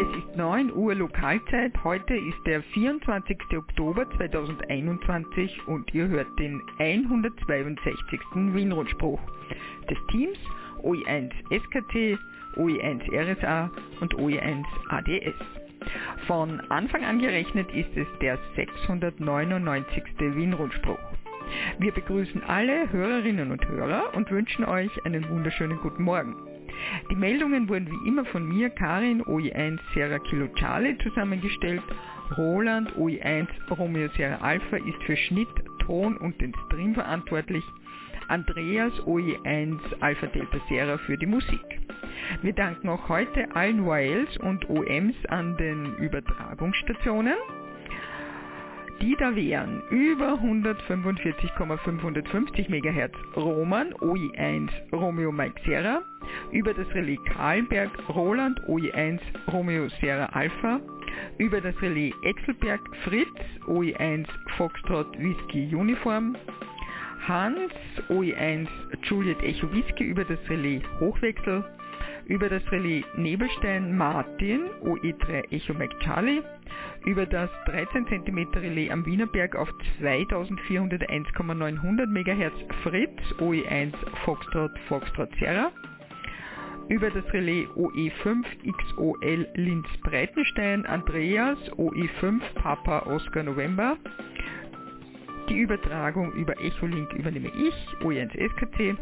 Es ist 9 Uhr Lokalzeit. Heute ist der 24. Oktober 2021 und ihr hört den 162. Wienrundspruch des Teams OE1 SKT, OE1 RSA und OE1 ADS. Von Anfang an gerechnet ist es der 699. Wienrundspruch. Wir begrüßen alle Hörerinnen und Hörer und wünschen euch einen wunderschönen guten Morgen. Die Meldungen wurden wie immer von mir, Karin, OE1 Sierra Kilo Charlie, zusammengestellt. Roland, OE1 Romeo Sierra Alpha, ist für Schnitt, Ton und den Stream verantwortlich. Andreas, OE1 Alpha Delta Sierra für die Musik. Wir danken auch heute allen YLs und OMs an den Übertragungsstationen die da wären. Über 145,550 MHz Roman OI1 Romeo Mike Sierra, über das Relais Kahlenberg Roland OI1 Romeo Sierra Alpha, über das Relais Exelberg Fritz OI1 Foxtrot Whisky Uniform, Hans OI1 Juliet Echo Whisky. Über das Relais Hochwechsel, über das Relais Nebelstein Martin OE3 Echo Mike Charlie, über das 13 cm Relais am Wienerberg auf 2401,900 MHz Fritz OE1 Foxtrot Foxtrot Sierra, über das Relais OE5 XOL Linz Breitenstein Andreas OE5 Papa Oscar November, die Übertragung über Echolink übernehme ich, OE1 SKC,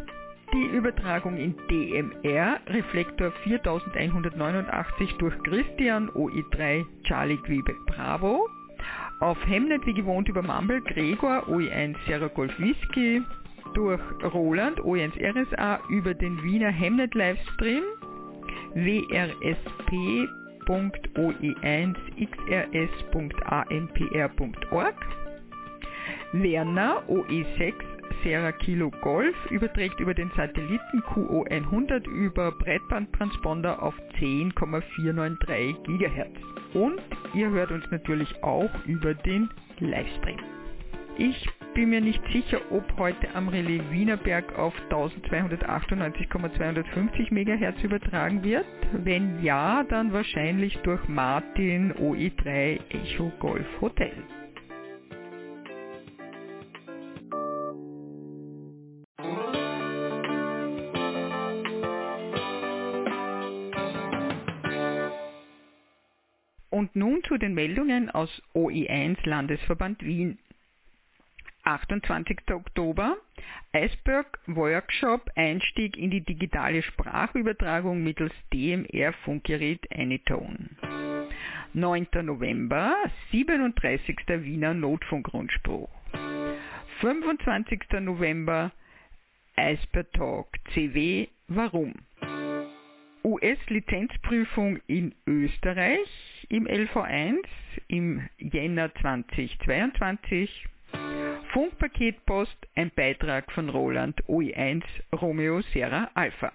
die Übertragung in DMR Reflektor 4189 durch Christian OE3 Charlie Quebec Bravo. Auf Hemnet wie gewohnt über Mumble Gregor OE1 Sierra Golf Whisky. Durch Roland OE1 RSA über den Wiener Hemnet Livestream. wrsp.oe1xrs.ampr.org. Werner OE6 Sierra Kilo Golf überträgt über den Satelliten QO100 über Breitbandtransponder auf 10,493 GHz. Und ihr hört uns natürlich auch über den Livestream. Ich bin mir nicht sicher, ob heute am Relais Wienerberg auf 1298,250 MHz übertragen wird. Wenn ja, dann wahrscheinlich durch Martin OE3 Echo Golf Hotel. Und nun zu den Meldungen aus OE1 Landesverband Wien. 28. Oktober Eisberg Workshop Einstieg in die digitale Sprachübertragung mittels DMR Funkgerät Anytone. 9. November 37. Wiener Notfunkrundspruch. 25. November Eisberg Talk CW Warum? US-Lizenzprüfung in Österreich im LV1 im Jänner 2022. Funkpaketpost, ein Beitrag von Roland OE1 Romeo Sierra Alpha.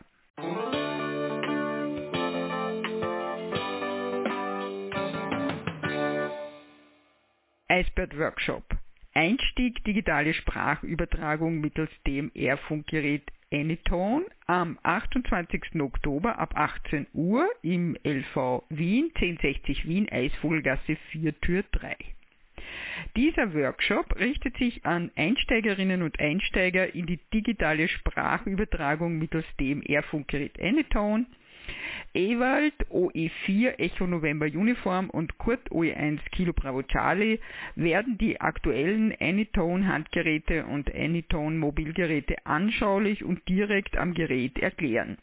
Eisbert Workshop. Einstieg digitale Sprachübertragung mittels DMR-Funkgerät Anytone am 28. Oktober ab 18 Uhr im LV Wien 1060 Wien Eisvogelgasse 4 Tür 3. Dieser Workshop richtet sich an Einsteigerinnen und Einsteiger in die digitale Sprachübertragung mittels DMR-Funkgerät Anytone Ewald OE4 Echo November Uniform und Kurt OE1 Kilo Bravo Charlie werden die aktuellen Anytone Handgeräte und Anytone Mobilgeräte anschaulich und direkt am Gerät erklären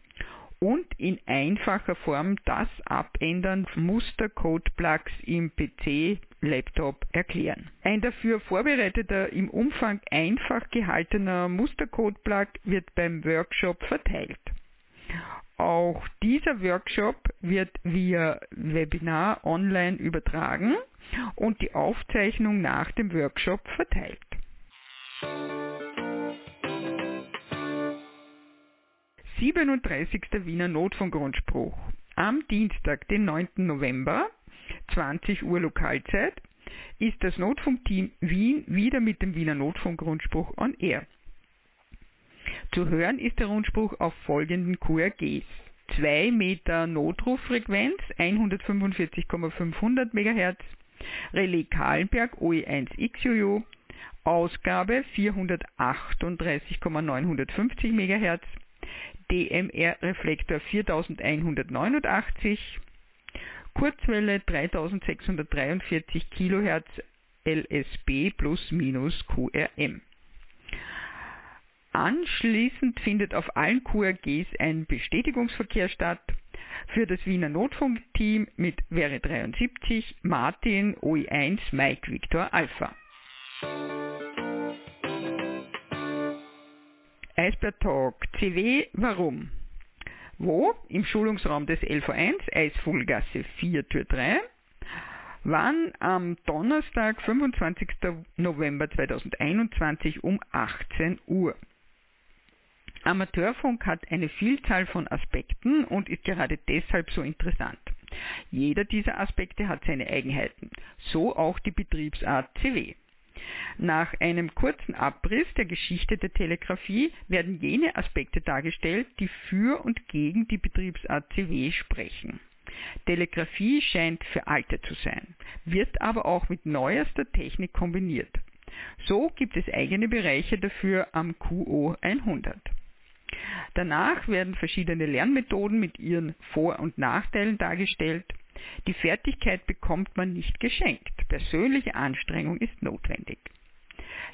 und in einfacher Form das Abändern Mustercode-Plugs im PC Laptop erklären. Ein dafür vorbereiteter, im Umfang einfach gehaltener Mustercode-Plug wird beim Workshop verteilt. Auch dieser Workshop wird via Webinar online übertragen und die Aufzeichnung nach dem Workshop verteilt. Siebenunddreißigster Wiener Notfunkgrundspruch. Am Dienstag, den 9. November, 20 Uhr Lokalzeit, ist das Notfunkteam Wien wieder mit dem Wiener Notfunkgrundspruch on Air. Zu hören ist der Rundspruch auf folgenden QRGs. 2 Meter Notruffrequenz 145,500 MHz, Relais Kahlenberg OE1XUU, Ausgabe 438,950 MHz, DMR-Reflektor 4189, Kurzwelle 3643 kHz LSB plus minus QRM. Anschließend findet auf allen QRGs ein Bestätigungsverkehr statt. Für das Wiener Notfunkteam mit Wäre 73 Martin OI1 Mike Victor Alpha. Eisbär Talk CW Warum? Wo? Im Schulungsraum des LV1 Eisvogelgasse 4 Tür 3 wann am Donnerstag, 25. November 2021 um 18 Uhr. Amateurfunk hat eine Vielzahl von Aspekten und ist gerade deshalb so interessant. Jeder dieser Aspekte hat seine Eigenheiten, so auch die Betriebsart CW. Nach einem kurzen Abriss der Geschichte der Telegrafie werden jene Aspekte dargestellt, die für und gegen die Betriebsart CW sprechen. Telegrafie scheint veraltet zu sein, wird aber auch mit neuester Technik kombiniert. So gibt es eigene Bereiche dafür am QO 100. Danach werden verschiedene Lernmethoden mit ihren Vor- und Nachteilen dargestellt. Die Fertigkeit bekommt man nicht geschenkt. Persönliche Anstrengung ist notwendig.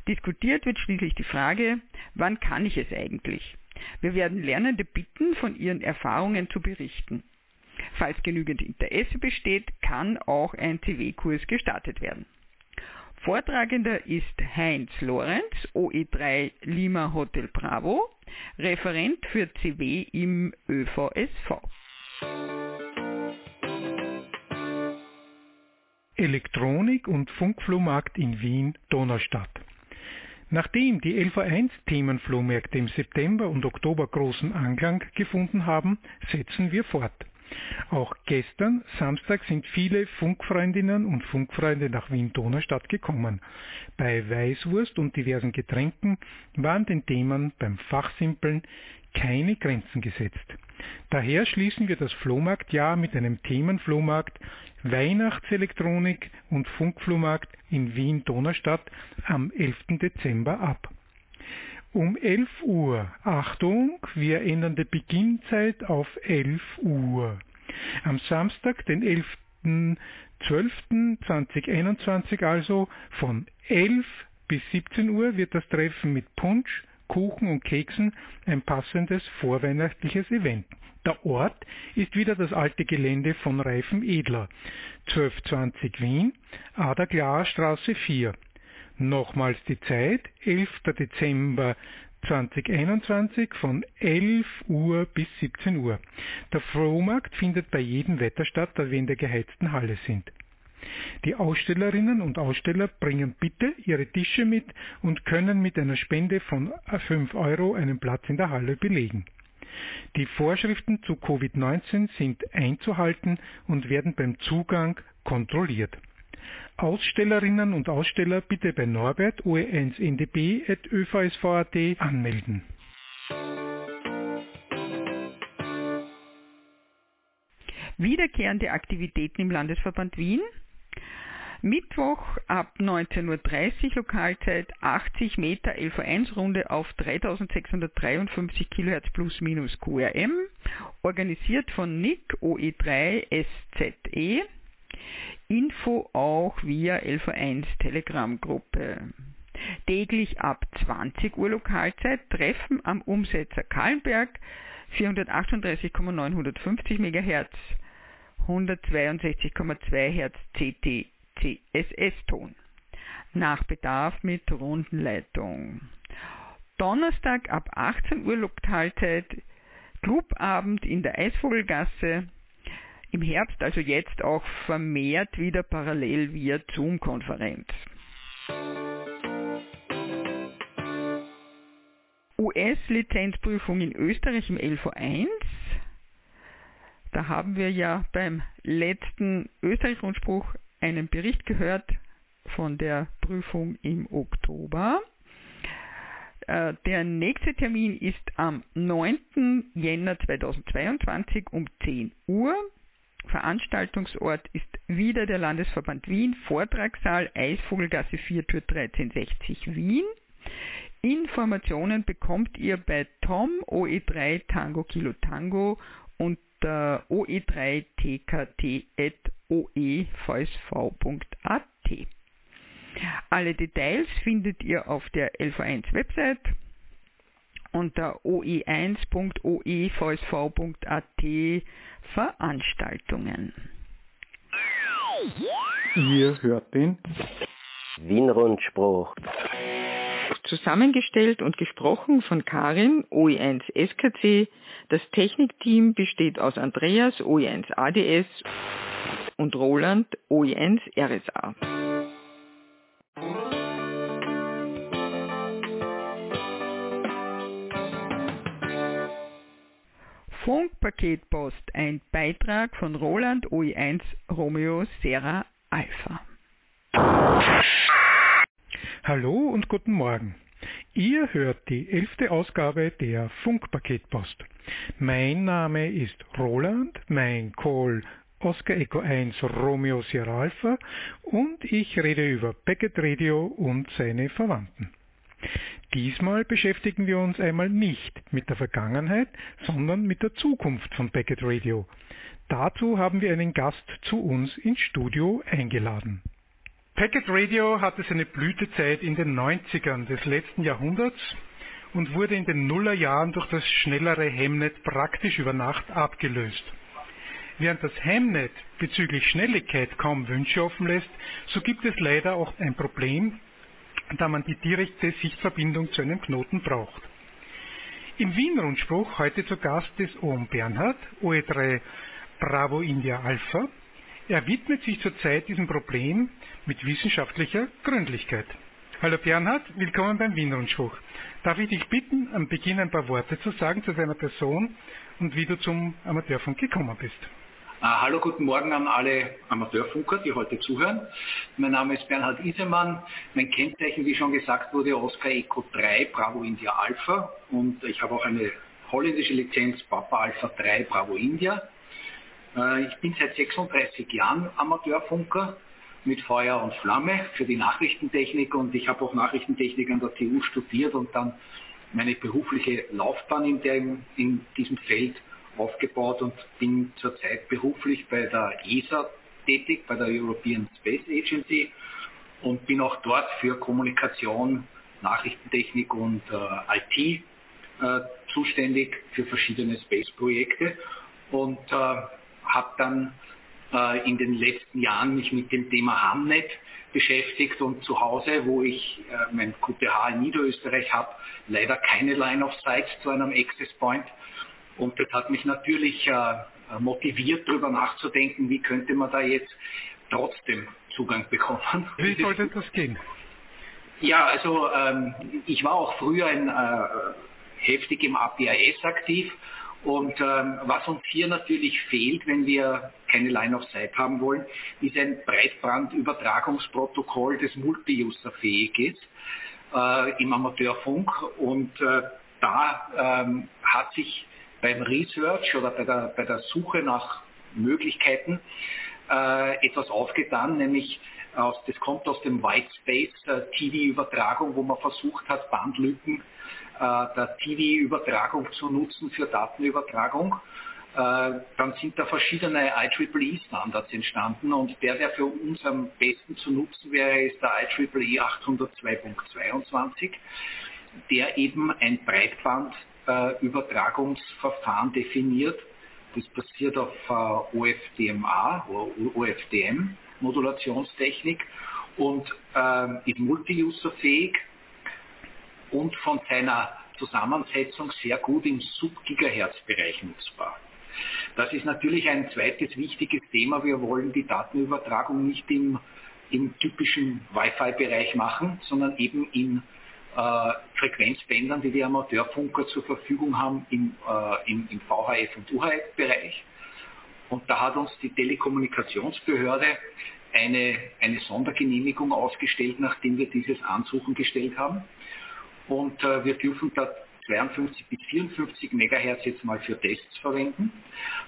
Diskutiert wird schließlich die Frage, wann kann ich es eigentlich? Wir werden Lernende bitten, von ihren Erfahrungen zu berichten. Falls genügend Interesse besteht, kann auch ein CW-Kurs gestartet werden. Vortragender ist Heinz Lorenz, OE3 Lima Hotel Bravo, Referent für CW im ÖVSV. Elektronik- und Funkflohmarkt in Wien, Donaustadt. Nachdem die LV1 Themenflohmärkte im September und Oktober großen Anklang gefunden haben, setzen wir fort. Auch gestern, Samstag, sind viele Funkfreundinnen und Funkfreunde nach Wien-Donaustadt gekommen. Bei Weißwurst und diversen Getränken waren den Themen beim Fachsimpeln keine Grenzen gesetzt. Daher schließen wir das Flohmarktjahr mit einem Themenflohmarkt Weihnachtselektronik und Funkflohmarkt in Wien-Donaustadt am 11. Dezember ab. Um 11 Uhr. Achtung, wir ändern die Beginnzeit auf 11 Uhr. Am Samstag, den 11.12.2021 also von 11 bis 17 Uhr wird das Treffen mit Punsch, Kuchen und Keksen ein passendes vorweihnachtliches Event. Der Ort ist wieder das alte Gelände von Reifen Edler, 1220 Wien, Ader Straße 4. Nochmals die Zeit, 11. Dezember 2021 von 11 Uhr bis 17 Uhr. Der Flohmarkt findet bei jedem Wetter statt, da wir in der geheizten Halle sind. Die Ausstellerinnen und Aussteller bringen bitte ihre Tische mit und können mit einer Spende von 5 Euro einen Platz in der Halle belegen. Die Vorschriften zu Covid-19 sind einzuhalten und werden beim Zugang kontrolliert. Ausstellerinnen und Aussteller bitte bei Norbert oe1ndb.övsv.at anmelden. Wiederkehrende Aktivitäten im Landesverband Wien. Mittwoch ab 19.30 Uhr Lokalzeit 80 Meter LV1-Runde auf 3653 kHz plus minus QRM, organisiert von NIC OE3 SZE. Info auch via LV1 Telegram-Gruppe. Täglich ab 20 Uhr Lokalzeit Treffen am Umsetzer Kahlenberg 438,950 MHz 162,2 Hz CT CSS-Ton. Nach Bedarf mit Rundenleitung. Donnerstag ab 18 Uhr Lokalzeit Clubabend in der Eisvogelgasse im Herbst, also jetzt auch vermehrt wieder parallel via Zoom-Konferenz. US-Lizenzprüfung in Österreich im LV1. Da haben wir ja beim letzten Österreich-Rundspruch einen Bericht gehört von der Prüfung im Oktober. Äh, der nächste Termin ist am 9. Jänner 2022 um 10 Uhr. Veranstaltungsort ist wieder der Landesverband Wien, Vortragssaal Eisvogelgasse 4 Tür 1360 Wien. Informationen bekommt ihr bei Tom OE3 Tango Kilo Tango unter oe3tkt.oevsv.at. Alle Details findet ihr auf der LV1 Website unter oe1.oevsv.at Veranstaltungen. Ihr hört den Wien-Rundspruch. Zusammengestellt und gesprochen von Karin, OE1 SKC. Das Technikteam besteht aus Andreas, OE1 ADS und Roland, OE1 RSA. Funkpaketpost, ein Beitrag von Roland OE1 Romeo Serra Alpha. Hallo und guten Morgen. Ihr hört die elfte Ausgabe der Funkpaketpost. Mein Name ist Roland, mein Call Oscar Echo 1 Romeo Sierra Alpha und ich rede über Packet Radio und seine Verwandten. Diesmal beschäftigen wir uns einmal nicht mit der Vergangenheit, sondern mit der Zukunft von Packet Radio. Dazu haben wir einen Gast zu uns ins Studio eingeladen. Packet Radio hatte seine Blütezeit in den 90ern des letzten Jahrhunderts und wurde in den Nullerjahren durch das schnellere Hemnet praktisch über Nacht abgelöst. Während das Hemnet bezüglich Schnelligkeit kaum Wünsche offen lässt, so gibt es leider auch ein Problem da man die direkte Sichtverbindung zu einem Knoten braucht. Im Wien-Rundspruch heute zu Gast ist Ohm Bernhard, OE3 Bravo India Alpha. Er widmet sich zurzeit diesem Problem mit wissenschaftlicher Gründlichkeit. Hallo Bernhard, willkommen beim Wien-Rundspruch. Darf ich dich bitten, am Beginn ein paar Worte zu sagen zu deiner Person und wie du zum Amateurfunk gekommen bist? Uh, hallo, guten Morgen an alle Amateurfunker, die heute zuhören. Mein Name ist Bernhard Isemann. Mein Kennzeichen, wie schon gesagt wurde, Oscar Eco 3 Bravo India Alpha. Und ich habe auch eine holländische Lizenz Papa Alpha 3 Bravo India. Uh, ich bin seit 36 Jahren Amateurfunker mit Feuer und Flamme für die Nachrichtentechnik und ich habe auch Nachrichtentechnik an der TU studiert und dann meine berufliche Laufbahn in, der, in diesem Feld aufgebaut und bin zurzeit beruflich bei der ESA tätig, bei der European Space Agency und bin auch dort für Kommunikation, Nachrichtentechnik und äh, IT äh, zuständig für verschiedene Space-Projekte und äh, habe dann äh, in den letzten Jahren mich mit dem Thema Hamnet beschäftigt und zu Hause, wo ich äh, mein QTH in Niederösterreich habe, leider keine Line of Sight zu einem Access Point und das hat mich natürlich äh, motiviert, darüber nachzudenken, wie könnte man da jetzt trotzdem Zugang bekommen. Wie sollte das gehen? Ja, also ähm, ich war auch früher ein, äh, heftig im APIS aktiv und ähm, was uns hier natürlich fehlt, wenn wir keine Line of Sight haben wollen, ist ein Breitbandübertragungsprotokoll, das multi-user-fähig ist äh, im Amateurfunk und äh, da ähm, hat sich beim Research oder bei der, bei der Suche nach Möglichkeiten äh, etwas aufgetan, nämlich aus, das kommt aus dem White Space äh, TV-Übertragung, wo man versucht hat, Bandlücken äh, der TV-Übertragung zu nutzen für Datenübertragung. Äh, dann sind da verschiedene IEEE-Standards entstanden und der, der für uns am besten zu nutzen wäre, ist der IEEE 802.22, der eben ein Breitband äh, Übertragungsverfahren definiert. Das basiert auf äh, OFDMA OFDM Modulationstechnik und äh, ist multi-user-fähig und von seiner Zusammensetzung sehr gut im Sub-Gigahertz-Bereich nutzbar. Das ist natürlich ein zweites wichtiges Thema. Wir wollen die Datenübertragung nicht im, im typischen Wi-Fi-Bereich machen, sondern eben in Frequenzbändern, die die Amateurfunker zur Verfügung haben im, äh, im, im VHF und UHF-Bereich. Und da hat uns die Telekommunikationsbehörde eine, eine Sondergenehmigung ausgestellt, nachdem wir dieses Ansuchen gestellt haben. und äh, wir dürfen da 52 bis 54 Megahertz jetzt mal für Tests verwenden.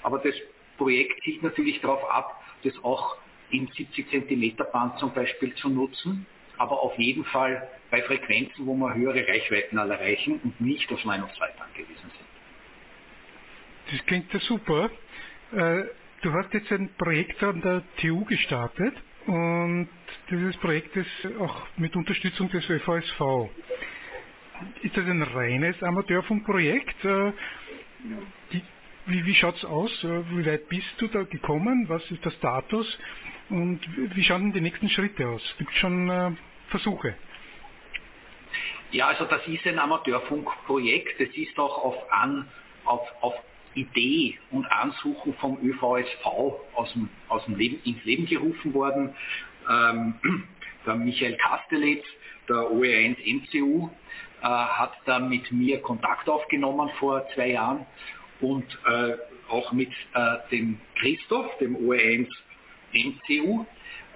Aber das Projekt zielt natürlich darauf ab, das auch in 70 cm Band zum Beispiel zu nutzen, aber auf jeden Fall bei Frequenzen, wo wir höhere Reichweiten erreichen und nicht auf 902 angewiesen sind. Das klingt ja super. Äh, du hast jetzt ein Projekt an der TU gestartet und dieses Projekt ist auch mit Unterstützung des ÖVSV. Ist das ein reines Amateurfunkprojekt? Äh, wie, wie schaut es aus? Äh, wie weit bist du da gekommen? Was ist der Status? Und wie schauen denn die nächsten Schritte aus? Gibt es schon äh, Versuche? Ja, also das ist ein Amateurfunkprojekt. Das ist auch auf, An, auf, auf Idee und Ansuchen vom ÖVSV aus dem, aus dem Leben, ins Leben gerufen worden. Ähm, der Michael Kastelitz, der OE1 MCU, äh, hat da mit mir Kontakt aufgenommen vor zwei Jahren und äh, auch mit äh, dem Christoph, dem OE1 MCU,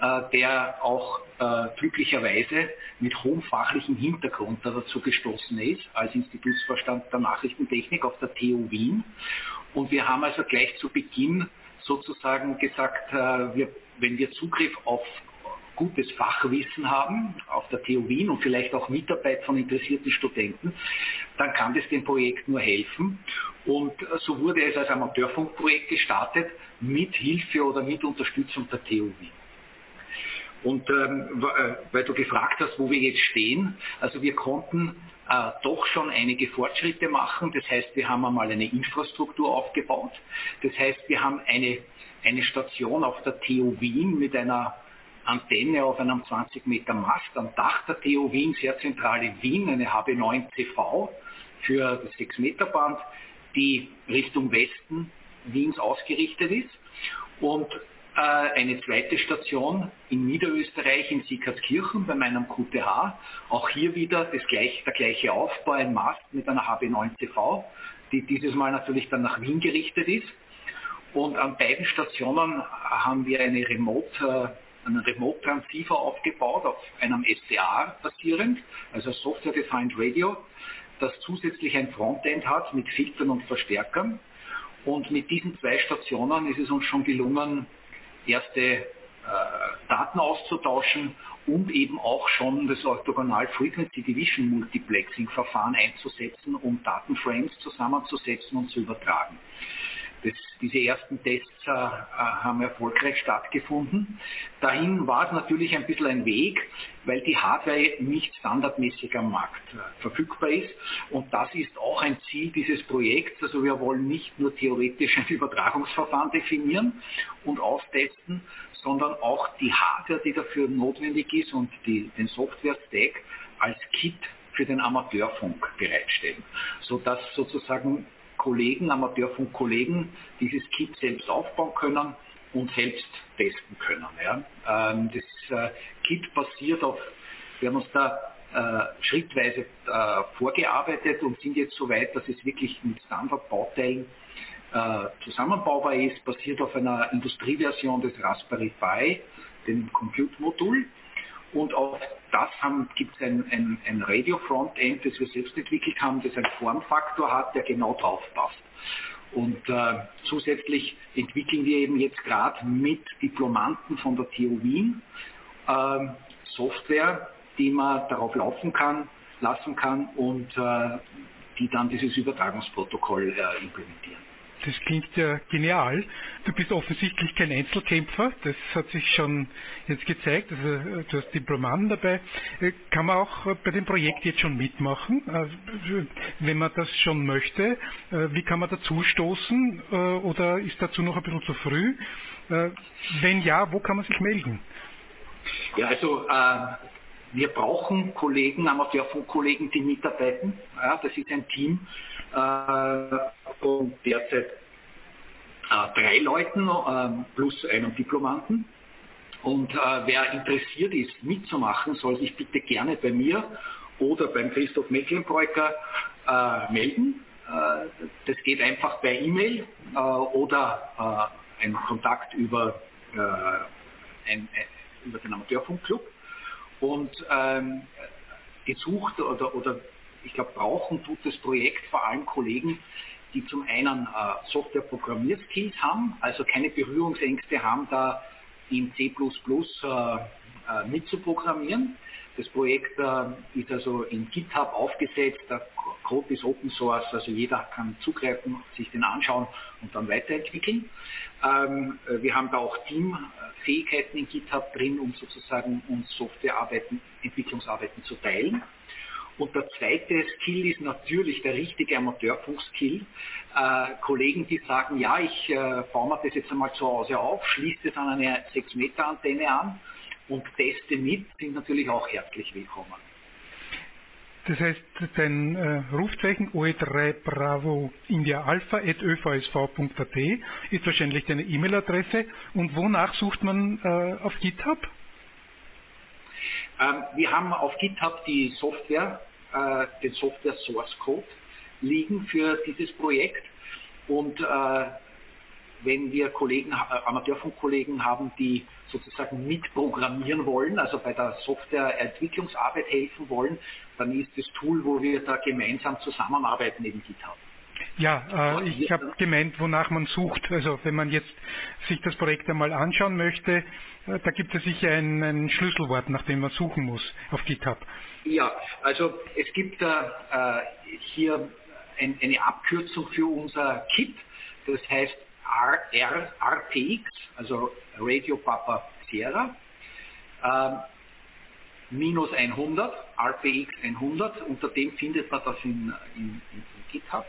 äh, der auch äh, glücklicherweise mit hohem fachlichen Hintergrund dazu gestoßen ist, als Institutsvorstand der Nachrichtentechnik auf der TU Wien. Und wir haben also gleich zu Beginn sozusagen gesagt, äh, wir, wenn wir Zugriff auf gutes Fachwissen haben auf der TU Wien und vielleicht auch Mitarbeit von interessierten Studenten, dann kann das dem Projekt nur helfen. Und so wurde es als Amateurfunkprojekt gestartet mit Hilfe oder mit Unterstützung der TU Wien. Und ähm, äh, weil du gefragt hast, wo wir jetzt stehen, also wir konnten äh, doch schon einige Fortschritte machen. Das heißt, wir haben einmal eine Infrastruktur aufgebaut. Das heißt, wir haben eine, eine Station auf der TU Wien mit einer Antenne auf einem 20 Meter Mast am Dach der TU Wien, sehr zentrale Wien, eine HB9 CV für das 6 Meter Band, die Richtung Westen Wiens ausgerichtet ist. Und äh, eine zweite Station in Niederösterreich in Siekertskirchen bei meinem QTH. Auch hier wieder das gleich, der gleiche Aufbau, ein Mast mit einer HB9 CV, die dieses Mal natürlich dann nach Wien gerichtet ist. Und an beiden Stationen haben wir eine Remote, äh, einen Remote Transceiver aufgebaut, auf einem SCR basierend, also Software Defined Radio, das zusätzlich ein Frontend hat mit Filtern und Verstärkern. Und mit diesen zwei Stationen ist es uns schon gelungen, erste äh, Daten auszutauschen und eben auch schon das Orthogonal Frequency Division Multiplexing Verfahren einzusetzen, um Datenframes zusammenzusetzen und zu übertragen. Das, diese ersten Tests äh, äh, haben erfolgreich stattgefunden. Dahin war es natürlich ein bisschen ein Weg, weil die Hardware nicht standardmäßig am Markt äh, verfügbar ist. Und das ist auch ein Ziel dieses Projekts. Also wir wollen nicht nur theoretisch ein Übertragungsverfahren definieren und austesten, sondern auch die Hardware, die dafür notwendig ist und die, den Software-Stack als Kit für den Amateurfunk bereitstellen, sodass sozusagen Kollegen, Amateurfunkkollegen, dieses Kit selbst aufbauen können und selbst testen können. Ja. Ähm, das äh, Kit basiert auf, wir haben uns da äh, schrittweise äh, vorgearbeitet und sind jetzt so weit, dass es wirklich mit Standardbauteilen zusammenbaubar ist, basiert auf einer Industrieversion des Raspberry Pi, dem Compute-Modul. Und auf das gibt es ein, ein, ein Radio-Frontend, das wir selbst entwickelt haben, das einen Formfaktor hat, der genau drauf passt. Und äh, zusätzlich entwickeln wir eben jetzt gerade mit Diplomanten von der TU Wien äh, Software, die man darauf laufen kann, lassen kann und äh, die dann dieses Übertragungsprotokoll äh, implementieren. Das klingt ja genial. Du bist offensichtlich kein Einzelkämpfer. Das hat sich schon jetzt gezeigt. Also, äh, du hast Diplomaten dabei. Äh, kann man auch äh, bei dem Projekt jetzt schon mitmachen, wenn man das schon möchte? Wie kann man dazu stoßen? Oder ist dazu noch ein bisschen zu früh? Wenn ja, wo kann man sich melden? Ja, also äh, wir brauchen Kollegen, Amateurfunkkollegen, die mitarbeiten. Ja, das ist ein Team äh, und derzeit äh, drei Leuten äh, plus einem Diplomanten. Und äh, wer interessiert ist, mitzumachen, soll sich bitte gerne bei mir oder beim Christoph Mecklenbreuker äh, melden. Äh, das geht einfach per E-Mail oder ein Kontakt über, ein, über den Amateurfunkclub. Und ähm, gesucht oder, oder ich glaube, brauchen tut das Projekt vor allem Kollegen, die zum einen äh, Software-Programmierskills haben, also keine Berührungsängste haben, da in C++ äh, äh, mitzuprogrammieren. Das Projekt äh, ist also in GitHub aufgesetzt, der Code ist Open Source, also jeder kann zugreifen, sich den anschauen und dann weiterentwickeln. Ähm, wir haben da auch Teamfähigkeiten in GitHub drin, um sozusagen uns Softwarearbeiten, Entwicklungsarbeiten zu teilen. Und der zweite Skill ist natürlich der richtige Amateurfunk-Skill. Äh, Kollegen, die sagen, ja, ich äh, baue mir das jetzt einmal zu Hause auf, schließe das an eine 6-Meter-Antenne an und teste mit, sind natürlich auch herzlich willkommen. Das heißt, dein äh, Rufzeichen OE3 Bravo India Alpha at övsv.at ist wahrscheinlich deine E-Mail-Adresse. Und wonach sucht man äh, auf GitHub? Ähm, wir haben auf GitHub die Software äh, den Software Source Code liegen für dieses Projekt. Und äh, wenn wir Kollegen, äh, Amateurfunkkollegen haben, die sozusagen mitprogrammieren wollen, also bei der Softwareentwicklungsarbeit helfen wollen, dann ist das Tool, wo wir da gemeinsam zusammenarbeiten, eben GitHub. Ja, äh, ich habe gemeint, wonach man sucht. Also wenn man jetzt sich das Projekt einmal anschauen möchte, äh, da gibt es sicher ein, ein, Schlüsselwort, nach dem man suchen muss auf GitHub. Ja, also es gibt äh, hier ein, eine Abkürzung für unser Kit, das heißt R, RPX, also Radio Papa Sierra, äh, minus 100, RPX 100, unter dem findet man das in, in, in GitHub.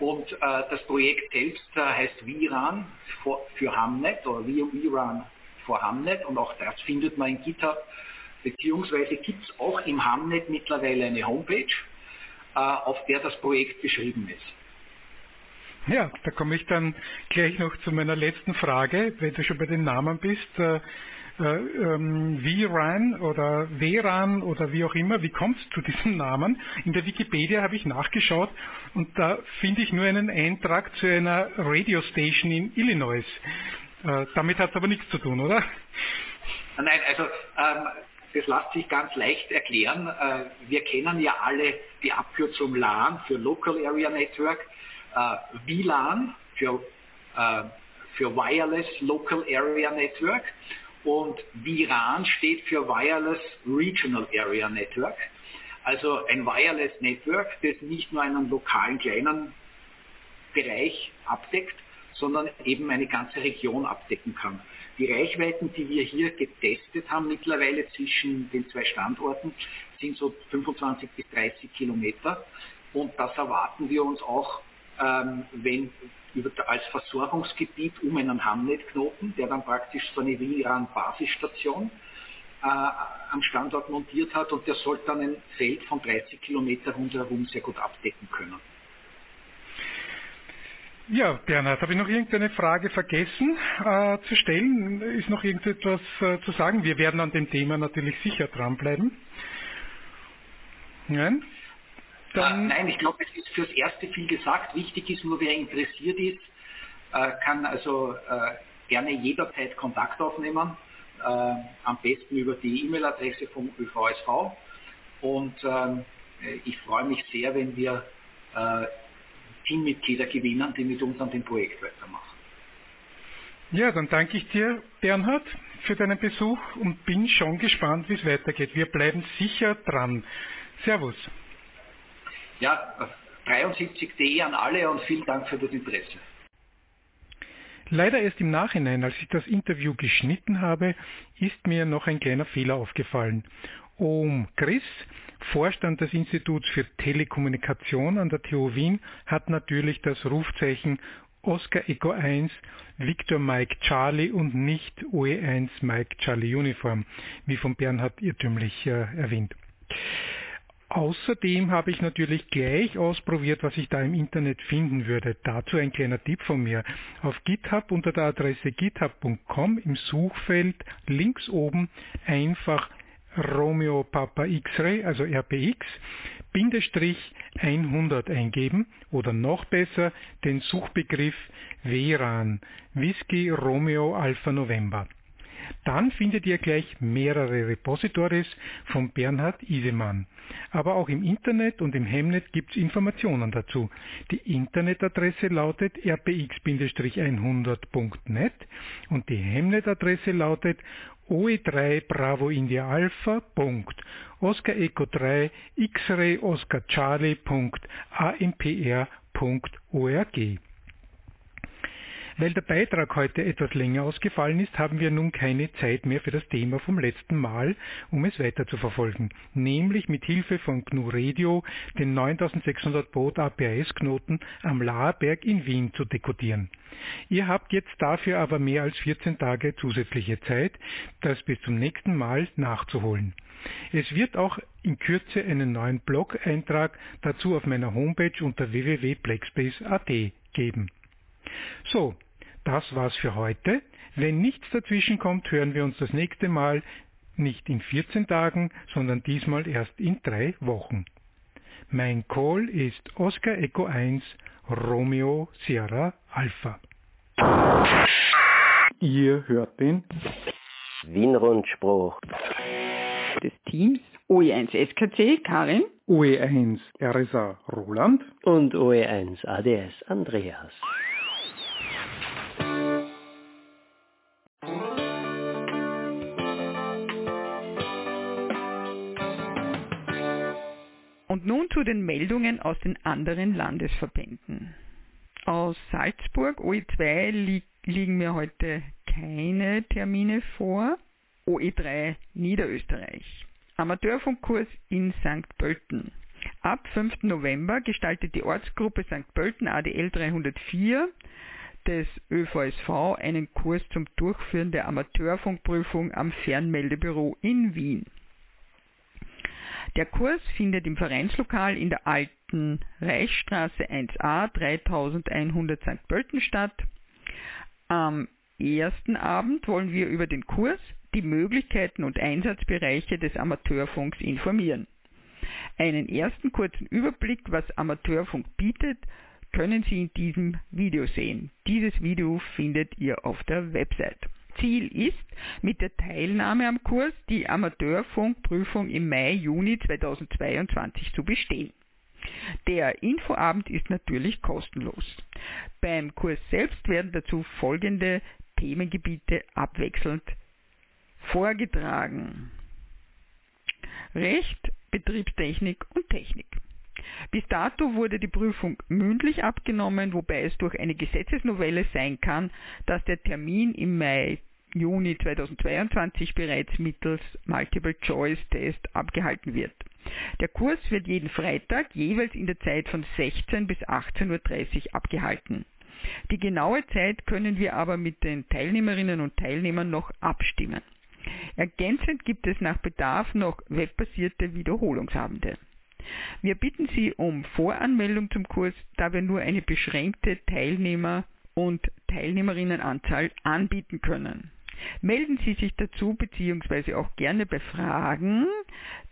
Und äh, das Projekt selbst äh, heißt VRAN für, für Hamnet oder VRAN für Hamnet. Und auch das findet man in GitHub, beziehungsweise gibt es auch im Hamnet mittlerweile eine Homepage, äh, auf der das Projekt beschrieben ist. Ja, da komme ich dann gleich noch zu meiner letzten Frage, wenn du schon bei den Namen bist. Äh, äh, ähm, VRAN oder WRAN oder wie auch immer, wie kommt es zu diesem Namen? In der Wikipedia habe ich nachgeschaut und da finde ich nur einen Eintrag zu einer Radio Station in Illinois. Äh, damit hat es aber nichts zu tun, oder? Nein, also ähm, das lässt sich ganz leicht erklären. Äh, wir kennen ja alle die Abkürzung LAN für Local Area Network, äh, WLAN für, äh, für Wireless Local Area Network und VRAN steht für Wireless Regional Area Network. Also ein Wireless Network, das nicht nur einen lokalen kleinen Bereich abdeckt, sondern eben eine ganze Region abdecken kann. Die Reichweiten, die wir hier getestet haben mittlerweile zwischen den zwei Standorten, sind so 25 bis 30 Kilometer. Und das erwarten wir uns auch, ähm, wenn als Versorgungsgebiet um einen Hamnetknoten, der dann praktisch so eine WLAN-Basisstation äh, am Standort montiert hat und der sollte dann ein Feld von 30 Kilometer rundherum sehr gut abdecken können. Ja, Bernhard, habe ich noch irgendeine Frage vergessen äh, zu stellen? Ist noch irgendetwas äh, zu sagen? Wir werden an dem Thema natürlich sicher dranbleiben. Nein? Dann äh, nein, ich glaube, es ist fürs Erste viel gesagt. Wichtig ist nur, wer interessiert ist, äh, kann also äh, gerne jederzeit Kontakt aufnehmen. Äh, am besten über die E-Mail-Adresse vom ÖVSV. Und ähm, ich freue mich sehr, wenn wir Teammitglieder gewinnen, die mit uns an dem Projekt weitermachen. Ja, dann danke ich dir, Bernhard, für deinen Besuch und bin schon gespannt, wie es weitergeht. Wir bleiben sicher dran. Servus. Ja, 73.de an alle und vielen Dank für das Interesse. Leider erst im Nachhinein, als ich das Interview geschnitten habe, ist mir noch ein kleiner Fehler aufgefallen. Ohm Chris, Vorstand des Instituts für Telekommunikation an der TU Wien, hat natürlich das Rufzeichen Oscar Echo 1, Victor Mike Charlie und nicht OE1 Mike Charlie Uniform, wie von Bernhard irrtümlich äh, erwähnt. Außerdem habe ich natürlich gleich ausprobiert, was ich da im Internet finden würde. Dazu ein kleiner Tipp von mir. Auf GitHub unter der Adresse github.com im Suchfeld links oben einfach Romeo Papa X-Ray, also RPX, Bindestrich 100 eingeben oder noch besser den Suchbegriff WRAN, Whisky Romeo Alpha November. Dann findet ihr gleich mehrere Repositories von Bernhard Isemann. Aber auch im Internet und im Hemnet gibt es Informationen dazu. Die Internetadresse lautet rpx-100.net und die Hemnetadresse lautet OE3 Bravo India Alpha. Oscar Echo 3 X-Ray Oscar Charlie.ampr.org. Weil der Beitrag heute etwas länger ausgefallen ist, haben wir nun keine Zeit mehr für das Thema vom letzten Mal, um es weiter zu verfolgen, nämlich mit Hilfe von GNU Radio den 9600 Baud APS-Knoten am Laerberg in Wien zu dekodieren. Ihr habt jetzt dafür aber mehr als 14 Tage zusätzliche Zeit, das bis zum nächsten Mal nachzuholen. Es wird auch in Kürze einen neuen Blog-Eintrag dazu auf meiner Homepage unter www.blackspace.at geben. So, das war's für heute. Wenn nichts dazwischen kommt, hören wir uns das nächste Mal nicht in 14 Tagen, sondern diesmal erst in drei Wochen. Mein Call ist Oscar Echo 1 Romeo Sierra Alpha. Ihr hört den Wien-Rundspruch des Teams OE1 SKC Karin, OE1 RSA Roland und OE1 ADS Andreas. Zu den Meldungen aus den anderen Landesverbänden. Aus Salzburg OE2 li liegen mir heute keine Termine vor. OE3 Niederösterreich. Amateurfunkkurs in St. Pölten. Ab 5. November gestaltet die Ortsgruppe St. Pölten ADL 304 des ÖVSV einen Kurs zum Durchführen der Amateurfunkprüfung am Fernmeldebüro in Wien. Der Kurs findet im Vereinslokal in der alten Reichsstraße 1a 3100 St. Pölten statt. Am ersten Abend wollen wir über den Kurs, die Möglichkeiten und Einsatzbereiche des Amateurfunks informieren. Einen ersten kurzen Überblick, was Amateurfunk bietet, können Sie in diesem Video sehen. Dieses Video findet ihr auf der Website. Ziel ist, mit der Teilnahme am Kurs die Amateurfunkprüfung im Mai, Juni 2022 zu bestehen. Der Infoabend ist natürlich kostenlos. Beim Kurs selbst werden dazu folgende Themengebiete abwechselnd vorgetragen. Recht, Betriebstechnik und Technik. Bis dato wurde die Prüfung mündlich abgenommen, wobei es durch eine Gesetzesnovelle sein kann, dass der Termin im Mai Juni 2022 bereits mittels Multiple-Choice-Test abgehalten wird. Der Kurs wird jeden Freitag jeweils in der Zeit von 16 bis 18.30 Uhr abgehalten. Die genaue Zeit können wir aber mit den Teilnehmerinnen und Teilnehmern noch abstimmen. Ergänzend gibt es nach Bedarf noch webbasierte Wiederholungsabende. Wir bitten Sie um Voranmeldung zum Kurs, da wir nur eine beschränkte Teilnehmer- und Teilnehmerinnenanzahl anbieten können. Melden Sie sich dazu bzw. auch gerne bei Fragen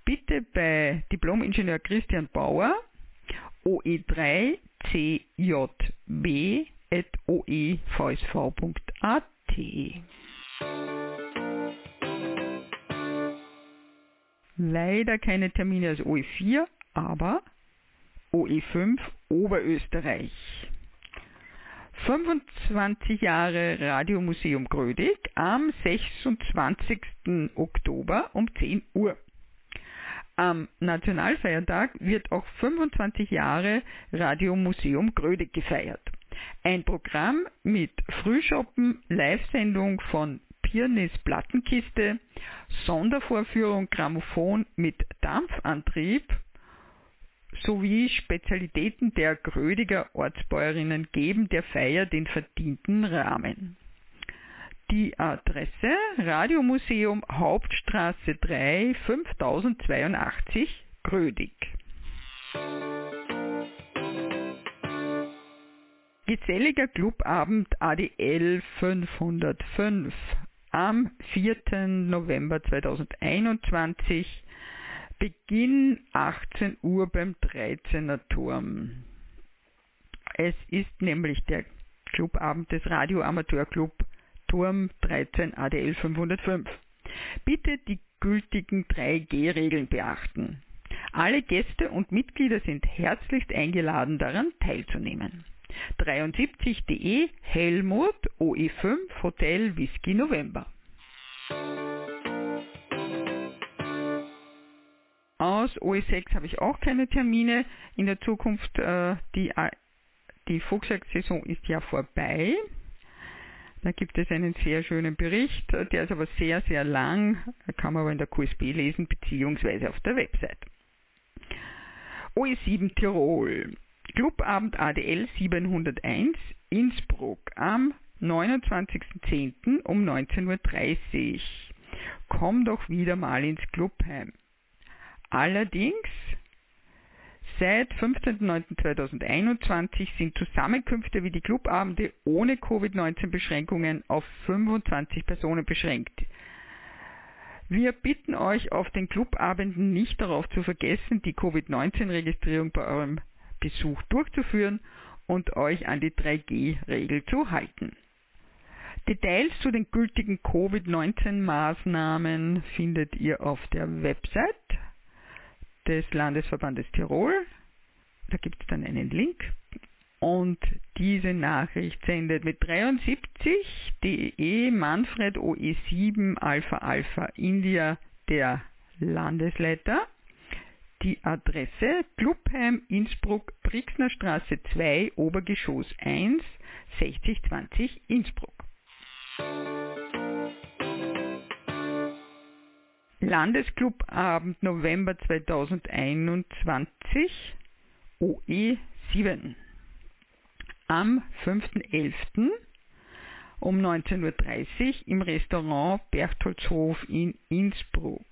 bitte bei Diplomingenieur Christian Bauer oe3cjb.oevsv.at. Leider keine Termine als OE4, aber OE5 Oberösterreich. 25 Jahre Radiomuseum Grödig am 26. Oktober um 10 Uhr. Am Nationalfeiertag wird auch 25 Jahre Radiomuseum Grödig gefeiert. Ein Programm mit Frühschoppen, Live-Sendung von Pirnis Plattenkiste, Sondervorführung Grammophon mit Dampfantrieb sowie Spezialitäten der Grödiger Ortsbäuerinnen geben der Feier den verdienten Rahmen. Die Adresse Radiomuseum Hauptstraße 3 5082 Grödig. Geselliger Clubabend ADL 505 am 4. November 2021 Beginn 18 Uhr beim 13er Turm. Es ist nämlich der Clubabend des Radio Amateur Club Turm 13 ADL 505. Bitte die gültigen 3G-Regeln beachten. Alle Gäste und Mitglieder sind herzlichst eingeladen, daran teilzunehmen. 73.de Helmut OE5 Hotel Whisky November. Aus OE6 habe ich auch keine Termine. In der Zukunft, äh, die, äh, die Fuchsjagd-Saison ist ja vorbei. Da gibt es einen sehr schönen Bericht, der ist aber sehr, sehr lang, kann man aber in der QSB lesen, beziehungsweise auf der Website. OE7 Tirol. Clubabend ADL 701 Innsbruck am 29.10. um 19.30 Uhr. Komm doch wieder mal ins Clubheim. Allerdings Seit 15.09.2021 sind Zusammenkünfte wie die Clubabende ohne Covid-19-Beschränkungen auf 25 Personen beschränkt. Wir bitten euch auf den Clubabenden nicht darauf zu vergessen, die Covid-19-Registrierung bei eurem Besuch durchzuführen und euch an die 3G-Regel zu halten. Details zu den gültigen Covid-19-Maßnahmen findet ihr auf der Website des Landesverbandes Tirol. Da gibt es dann einen Link. Und diese Nachricht sendet mit 73 DE Manfred OE7 Alpha Alpha India der Landesleiter. Die Adresse Clubheim Innsbruck Brixner Straße 2 Obergeschoss 1 6020 Innsbruck. Landesclubabend November 2021 OE7 am 5.11. um 19.30 Uhr im Restaurant Berchtoldshof in Innsbruck.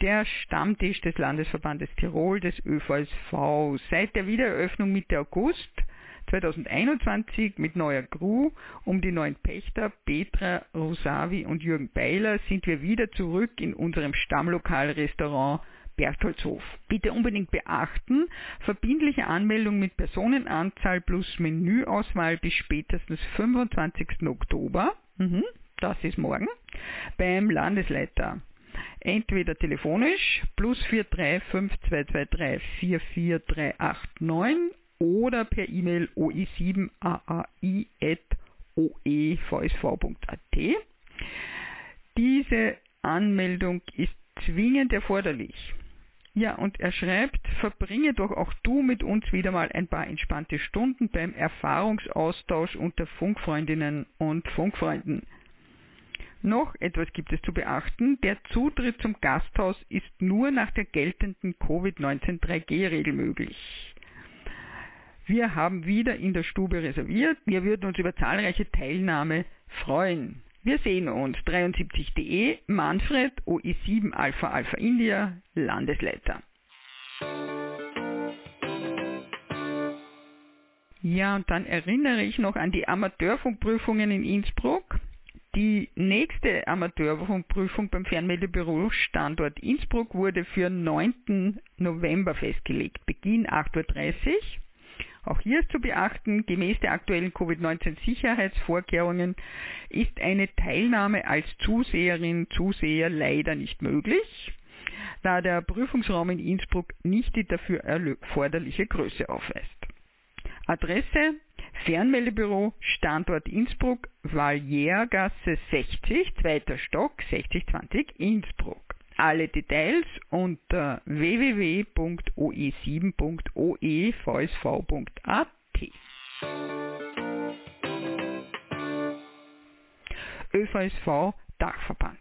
Der Stammtisch des Landesverbandes Tirol des ÖVSV seit der Wiedereröffnung Mitte August 2021 mit neuer Crew um die neuen Pächter Petra Rosavi und Jürgen Beiler sind wir wieder zurück in unserem Stammlokalrestaurant Bertholdshof. Bitte unbedingt beachten, verbindliche Anmeldung mit Personenanzahl plus Menüauswahl bis spätestens 25. Oktober, mhm, das ist morgen, beim Landesleiter. Entweder telefonisch plus 435 44389 oder per E-Mail oi7aai.oevsv.at. Diese Anmeldung ist zwingend erforderlich. Ja, und er schreibt, verbringe doch auch du mit uns wieder mal ein paar entspannte Stunden beim Erfahrungsaustausch unter Funkfreundinnen und Funkfreunden. Noch etwas gibt es zu beachten. Der Zutritt zum Gasthaus ist nur nach der geltenden Covid-19 3G-Regel möglich. Wir haben wieder in der Stube reserviert. Wir würden uns über zahlreiche Teilnahme freuen. Wir sehen uns 73.de Manfred OE7 Alpha Alpha India Landesleiter. Ja, und dann erinnere ich noch an die Amateurfunkprüfungen in Innsbruck. Die nächste Amateurfunkprüfung beim Fernmeldebüro Standort Innsbruck wurde für 9. November festgelegt. Beginn 8.30 Uhr. Auch hier ist zu beachten, gemäß der aktuellen Covid-19-Sicherheitsvorkehrungen ist eine Teilnahme als Zuseherin, Zuseher leider nicht möglich, da der Prüfungsraum in Innsbruck nicht die dafür erforderliche Größe aufweist. Adresse Fernmeldebüro Standort Innsbruck, Valiergasse 60, zweiter Stock 6020 Innsbruck. Alle Details unter www.oe7.oevsv.at. ÖVSV Dachverband.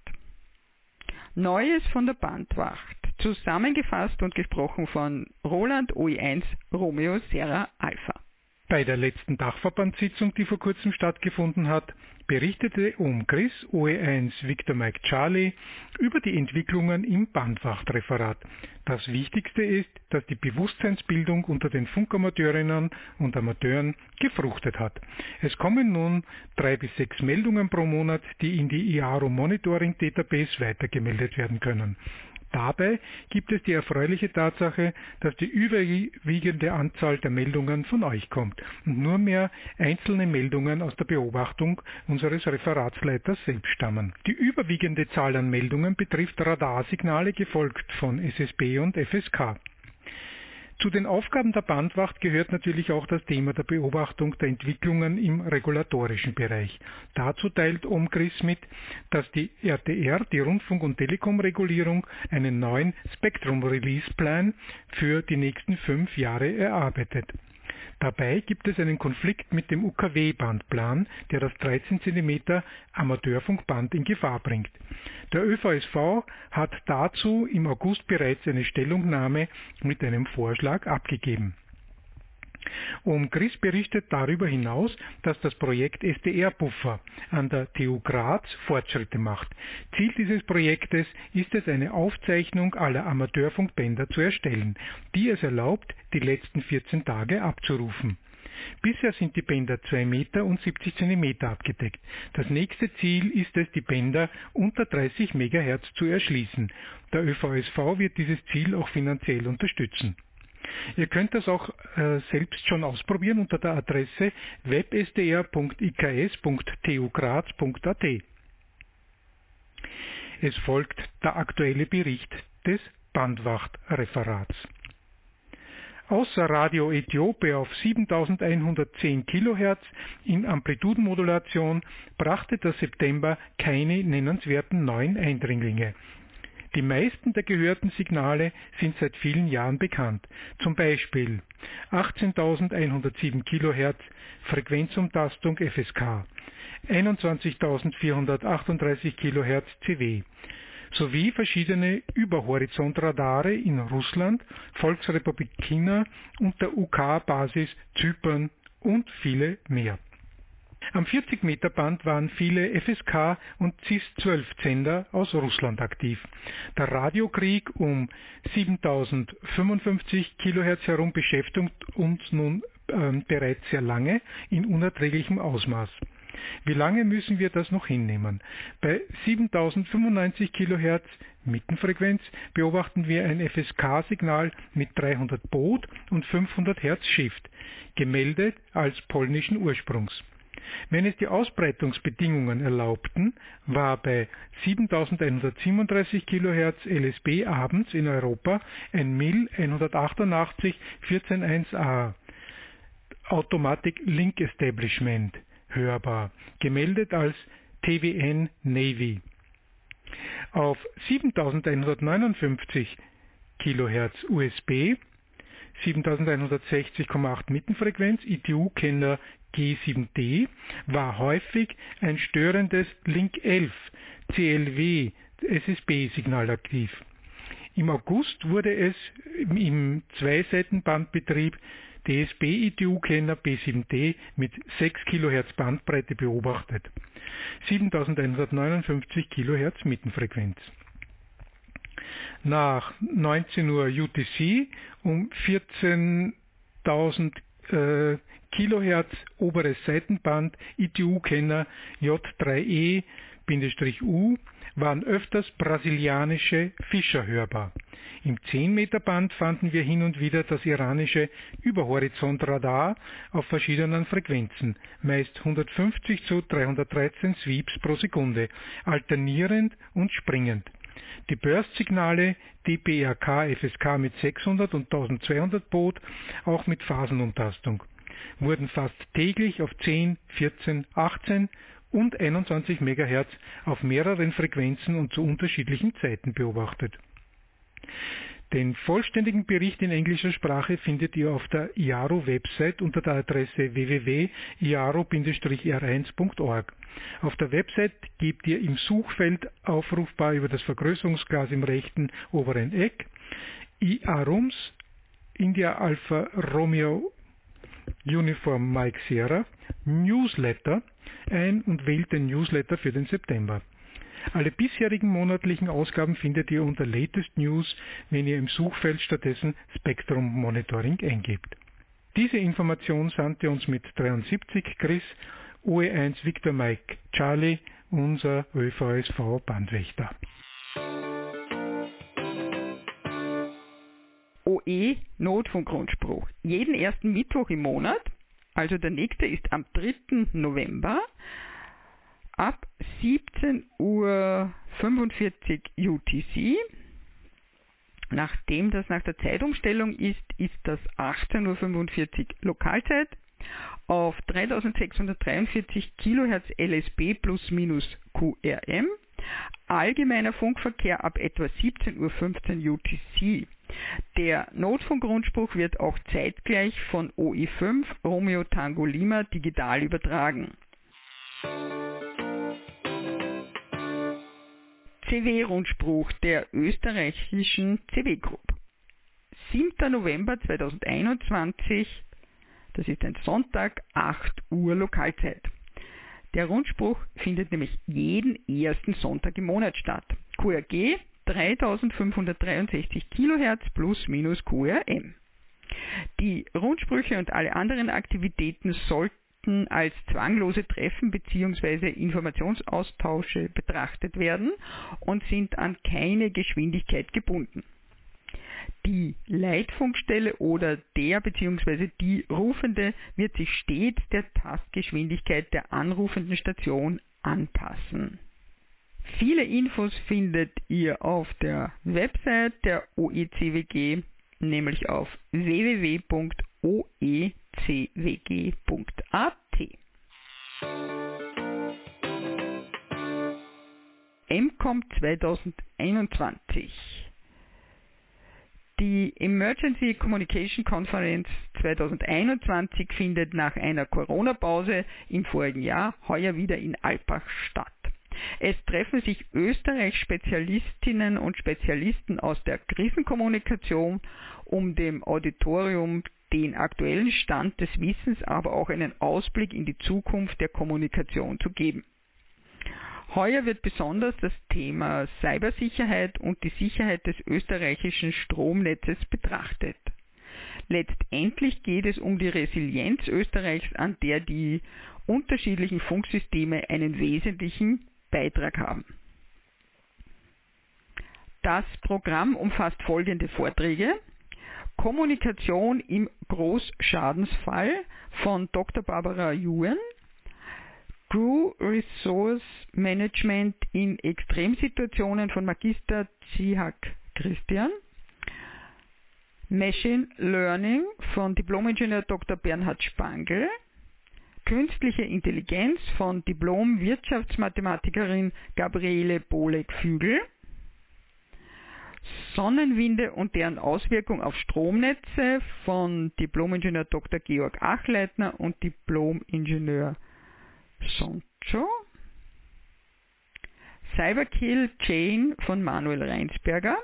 Neues von der Bandwacht. Zusammengefasst und gesprochen von Roland OE1 Romeo Serra Alpha. Bei der letzten Dachverbandssitzung, die vor kurzem stattgefunden hat, berichtete um Chris OE1 Victor Mike Charlie über die Entwicklungen im Bandwachtreferat. Das Wichtigste ist, dass die Bewusstseinsbildung unter den Funkamateurinnen und Amateuren gefruchtet hat. Es kommen nun drei bis sechs Meldungen pro Monat, die in die IARO Monitoring Database weitergemeldet werden können. Dabei gibt es die erfreuliche Tatsache, dass die überwiegende Anzahl der Meldungen von euch kommt und nur mehr einzelne Meldungen aus der Beobachtung unseres Referatsleiters selbst stammen. Die überwiegende Zahl an Meldungen betrifft Radarsignale, gefolgt von SSB und FSK. Zu den Aufgaben der Bandwacht gehört natürlich auch das Thema der Beobachtung der Entwicklungen im regulatorischen Bereich. Dazu teilt OMGRIS mit, dass die RTR, die Rundfunk- und Telekomregulierung, einen neuen Spectrum Release Plan für die nächsten fünf Jahre erarbeitet. Dabei gibt es einen Konflikt mit dem UKW-Bandplan, der das 13 cm Amateurfunkband in Gefahr bringt. Der ÖVSV hat dazu im August bereits eine Stellungnahme mit einem Vorschlag abgegeben. Um Chris berichtet darüber hinaus, dass das Projekt SDR-Buffer an der TU Graz Fortschritte macht. Ziel dieses Projektes ist es, eine Aufzeichnung aller Amateurfunkbänder zu erstellen, die es erlaubt, die letzten 14 Tage abzurufen. Bisher sind die Bänder 2 Meter und 70 Zentimeter abgedeckt. Das nächste Ziel ist es, die Bänder unter 30 MHz zu erschließen. Der ÖVSV wird dieses Ziel auch finanziell unterstützen. Ihr könnt das auch äh, selbst schon ausprobieren unter der Adresse websdr.iks.tugraz.at. Es folgt der aktuelle Bericht des Bandwachtreferats. Außer Radio Äthiopia auf 7110 kHz in Amplitudenmodulation brachte der September keine nennenswerten neuen Eindringlinge. Die meisten der gehörten Signale sind seit vielen Jahren bekannt, zum Beispiel 18.107 kHz Frequenzumtastung FSK, 21.438 kHz CW sowie verschiedene Überhorizontradare in Russland, Volksrepublik China und der UK-Basis Zypern und viele mehr. Am 40 Meter Band waren viele FSK und CIS-12-Sender aus Russland aktiv. Der Radiokrieg um 7055 kHz herum beschäftigt uns nun äh, bereits sehr lange in unerträglichem Ausmaß. Wie lange müssen wir das noch hinnehmen? Bei 7095 kHz Mittenfrequenz beobachten wir ein FSK-Signal mit 300 Boot und 500 Hertz Shift, gemeldet als polnischen Ursprungs. Wenn es die Ausbreitungsbedingungen erlaubten, war bei 7137 kHz LSB abends in Europa ein MIL 188 141a Automatic Link Establishment hörbar, gemeldet als TWN Navy. Auf 7159 kHz USB, 7160,8 Mittenfrequenz, ITU-Kenner G7D war häufig ein störendes Link 11 CLW SSB-Signal aktiv. Im August wurde es im Zweiseitenbandbetrieb DSB-ITU-Kenner B7D mit 6 kHz Bandbreite beobachtet. 7159 kHz Mittenfrequenz. Nach 19 Uhr UTC um 14.000 äh, Kilohertz oberes Seitenband ITU-Kenner J3E-U waren öfters brasilianische Fischer hörbar. Im 10-Meter-Band fanden wir hin und wieder das iranische Überhorizontradar auf verschiedenen Frequenzen, meist 150 zu 313 Sweeps pro Sekunde, alternierend und springend. Die Burst-Signale DPRK FSK mit 600 und 1200 Boot, auch mit Phasenumtastung wurden fast täglich auf 10, 14, 18 und 21 MHz auf mehreren Frequenzen und zu unterschiedlichen Zeiten beobachtet. Den vollständigen Bericht in englischer Sprache findet ihr auf der IARO-Website unter der Adresse www.iaro-r1.org. Auf der Website gebt ihr im Suchfeld aufrufbar über das Vergrößerungsglas im rechten oberen Eck IARUMS India Alpha Romeo Uniform Mike Sierra Newsletter ein und wählt den Newsletter für den September. Alle bisherigen monatlichen Ausgaben findet ihr unter Latest News, wenn ihr im Suchfeld stattdessen Spectrum Monitoring eingebt. Diese Information sandte uns mit 73 Chris OE1 Victor Mike Charlie, unser ÖVSV Bandwächter. OE Notfunkrundspruch. Jeden ersten Mittwoch im Monat, also der nächste ist am 3. November ab 17.45 Uhr UTC. Nachdem das nach der Zeitumstellung ist, ist das 18.45 Uhr Lokalzeit auf 3643 kHz LSB plus minus QRM. Allgemeiner Funkverkehr ab etwa 17.15 Uhr UTC. Der Notfunkgrundspruch wird auch zeitgleich von OI5 Romeo Tango Lima digital übertragen. CW-Rundspruch der österreichischen CW Group. 7. November 2021, das ist ein Sonntag, 8 Uhr Lokalzeit. Der Rundspruch findet nämlich jeden ersten Sonntag im Monat statt. QRG 3563 kHz plus minus QRM. Die Rundsprüche und alle anderen Aktivitäten sollten als zwanglose Treffen bzw. Informationsaustausche betrachtet werden und sind an keine Geschwindigkeit gebunden. Die Leitfunkstelle oder der bzw. die Rufende wird sich stets der Tastgeschwindigkeit der anrufenden Station anpassen. Viele Infos findet ihr auf der Website der OECWG, nämlich auf www.oecwg.at. MCOM 2021 die Emergency Communication Conference 2021 findet nach einer Corona-Pause im vorigen Jahr heuer wieder in Alpbach statt. Es treffen sich Österreich-Spezialistinnen und Spezialisten aus der Krisenkommunikation, um dem Auditorium den aktuellen Stand des Wissens, aber auch einen Ausblick in die Zukunft der Kommunikation zu geben. Heuer wird besonders das Thema Cybersicherheit und die Sicherheit des österreichischen Stromnetzes betrachtet. Letztendlich geht es um die Resilienz Österreichs, an der die unterschiedlichen Funksysteme einen wesentlichen Beitrag haben. Das Programm umfasst folgende Vorträge. Kommunikation im Großschadensfall von Dr. Barbara Ewan, Crew Resource Management in Extremsituationen von Magister Zihak Christian, Machine Learning von Diplomingenieur Dr. Bernhard Spangl, Künstliche Intelligenz von Diplom-Wirtschaftsmathematikerin Gabriele Bolek-Fügel, Sonnenwinde und deren Auswirkung auf Stromnetze von Diplomingenieur Dr. Georg Achleitner und Diplomingenieur Soncho, Cyberkill Chain von Manuel Reinsberger,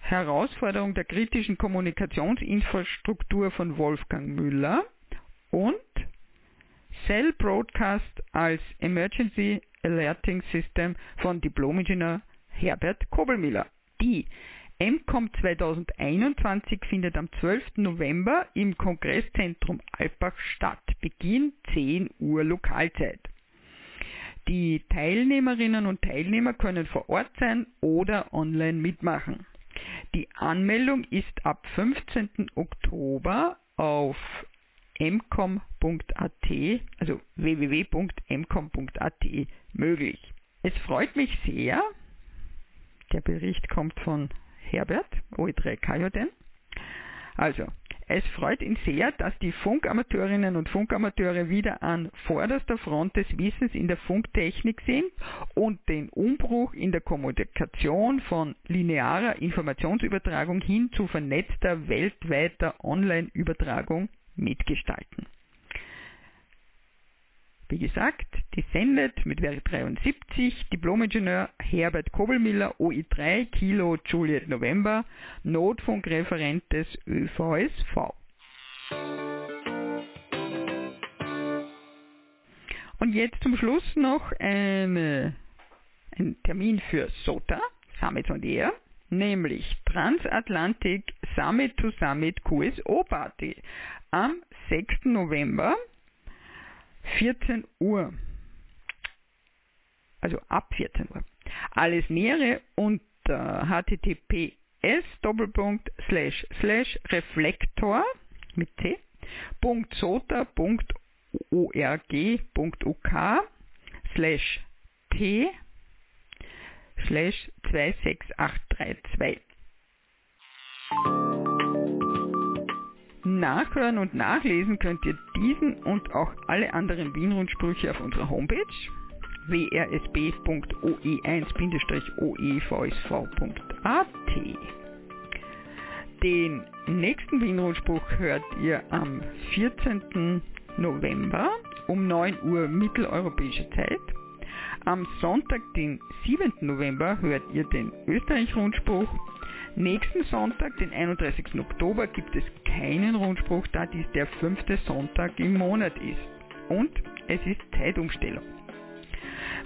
Herausforderung der kritischen Kommunikationsinfrastruktur von Wolfgang Müller, und Cell Broadcast als Emergency Alerting System von Diplom-Ingenieur Herbert Kobelmiller. Die MCOM 2021 findet am 12. November im Kongresszentrum Alpbach statt. Beginn 10 Uhr Lokalzeit. Die Teilnehmerinnen und Teilnehmer können vor Ort sein oder online mitmachen. Die Anmeldung ist ab 15. Oktober auf mcom.at, also www.mcom.at möglich. Es freut mich sehr, der Bericht kommt von Herbert, OE3KJN. Also, es freut ihn sehr, dass die Funkamateurinnen und Funkamateure wieder an vorderster Front des Wissens in der Funktechnik sind und den Umbruch in der Kommunikation von linearer Informationsübertragung hin zu vernetzter weltweiter Online-Übertragung mitgestalten. Wie gesagt, die sendet mit Werk 73 Diplomingenieur Herbert Kobelmiller OI3 Kilo Juliet November Notfunkreferent des ÖVSV. Und jetzt zum Schluss noch eine, ein Termin für SOTA, Summit on Air, nämlich Transatlantic Summit to Summit QSO Party am 6. November 14 Uhr. Also ab 14 Uhr. Alles Nähere unter https s slash slash reflektor mit c .sota.org.uk slash p slash 26832 Nachhören und nachlesen könnt ihr diesen und auch alle anderen Wien-Rundsprüche auf unserer Homepage wrsb.oe1-oevsv.at. Den nächsten Wien-Rundspruch hört ihr am 14. November um 9 Uhr mitteleuropäische Zeit. Am Sonntag, den 7. November, hört ihr den Österreich-Rundspruch. Nächsten Sonntag, den 31. Oktober, gibt es keinen Rundspruch, da dies der fünfte Sonntag im Monat ist. Und es ist Zeitumstellung.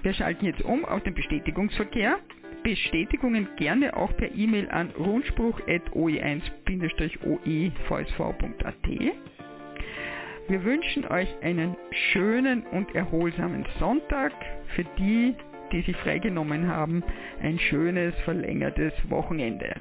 Wir schalten jetzt um auf den Bestätigungsverkehr. Bestätigungen gerne auch per E-Mail an rundspruch.oe1-oevsv.at. Wir wünschen euch einen schönen und erholsamen Sonntag. Für die, die sich freigenommen haben, ein schönes verlängertes Wochenende.